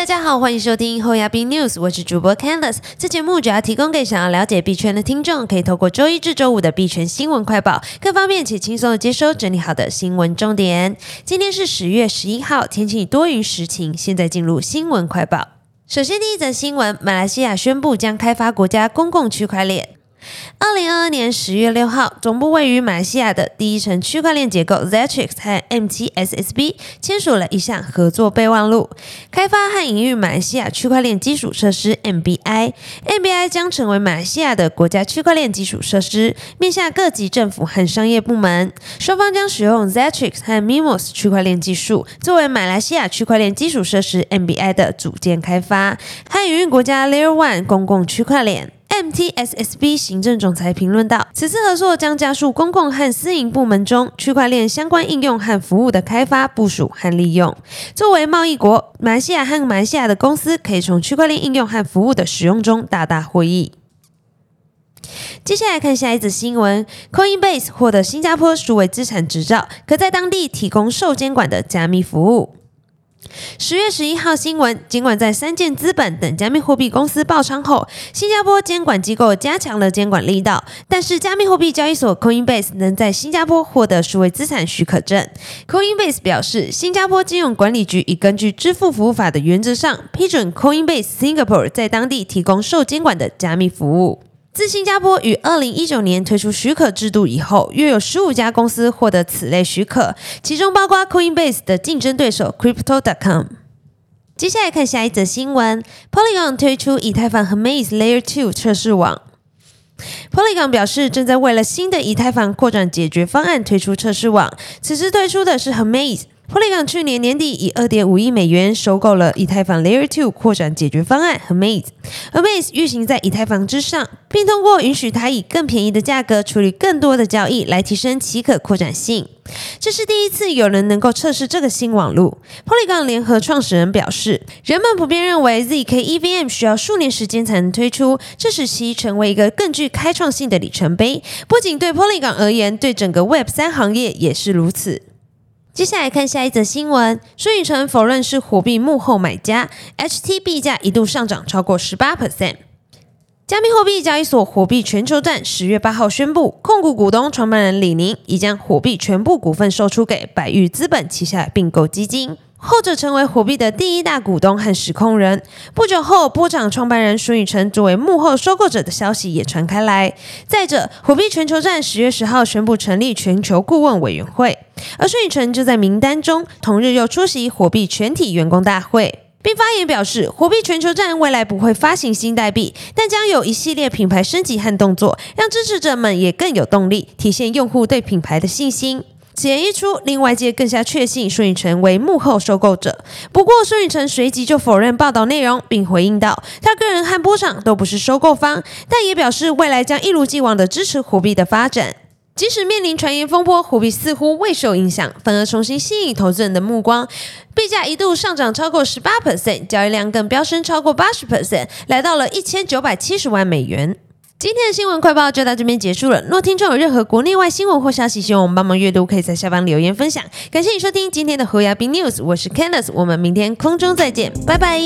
大家好，欢迎收听后亚币 News，我是主播 Candice。这节目主要提供给想要了解币圈的听众，可以透过周一至周五的币圈新闻快报，更方便且轻松的接收整理好的新闻重点。今天是十月十一号，天气多云时晴。现在进入新闻快报。首先第一则新闻，马来西亚宣布将开发国家公共区块链。二零二二年十月六号，总部位于马来西亚的第一层区块链结构 Zetrix 和 MTSSB 签署了一项合作备忘录，开发和营运马来西亚区块链基础设施 MBI。MBI 将成为马来西亚的国家区块链基础设施，面向各级政府和商业部门。双方将使用 Zetrix 和 Mimos 区块链技术，作为马来西亚区块链基础设施 MBI 的组件开发，和营运国家 Layer One 公共区块链。MTSSB 行政总裁评论道：“此次合作将加速公共和私营部门中区块链相关应用和服务的开发、部署和利用。作为贸易国，马来西亚和马来西亚的公司可以从区块链应用和服务的使用中大大获益。”接下来看下一则新闻：Coinbase 获得新加坡数位资产执照，可在当地提供受监管的加密服务。十月十一号新闻，尽管在三箭资本等加密货币公司爆仓后，新加坡监管机构加强了监管力道，但是加密货币交易所 Coinbase 能在新加坡获得数位资产许可证。Coinbase 表示，新加坡金融管理局已根据支付服务法的原则上批准 Coinbase Singapore 在当地提供受监管的加密服务。自新加坡于二零一九年推出许可制度以后，约有十五家公司获得此类许可，其中包括 Coinbase 的竞争对手 Crypto.com。接下来看下一则新闻：Polygon 推出以太坊和 Maze Layer Two 测试网。Polygon 表示，正在为了新的以太坊扩展解决方案推出测试网，此次推出的是和 Maze。Polygon 去年年底以二点五亿美元收购了以太坊 Layer Two 扩展解决方案和 Maze，而 Maze 运行在以太坊之上，并通过允许它以更便宜的价格处理更多的交易，来提升其可扩展性。这是第一次有人能够测试这个新网络。Polygon 联合创始人表示，人们普遍认为 zk EVM 需要数年时间才能推出，这使其成为一个更具开创性的里程碑。不仅对 Polygon 而言，对整个 Web 三行业也是如此。接下来看下一则新闻，孙宇晨否认是火币幕后买家，HTB 价一度上涨超过十八 percent。加密货币交易所火币全球站十月八号宣布，控股股东创办人李宁已将火币全部股份售出给百裕资本旗下并购基金。后者成为火币的第一大股东和实控人。不久后，波场创办人孙宇晨作为幕后收购者的消息也传开来。再者，火币全球站十月十号宣布成立全球顾问委员会，而孙宇晨就在名单中。同日又出席火币全体员工大会，并发言表示，火币全球站未来不会发行新代币，但将有一系列品牌升级和动作，让支持者们也更有动力，体现用户对品牌的信心。此言一出，令外界更加确信孙宇晨为幕后收购者。不过，孙宇晨随即就否认报道内容，并回应道，他个人和波场都不是收购方，但也表示未来将一如既往的支持虎币的发展。即使面临传言风波，虎币似乎未受影响，反而重新吸引投资人的目光。币价一度上涨超过十八 percent，交易量更飙升超过八十 percent，来到了一千九百七十万美元。今天的新闻快报就到这边结束了。若听众有任何国内外新闻或消息，希望我们帮忙阅读，可以在下方留言分享。感谢你收听今天的侯牙斌 news，我是 Candice，我们明天空中再见，拜拜。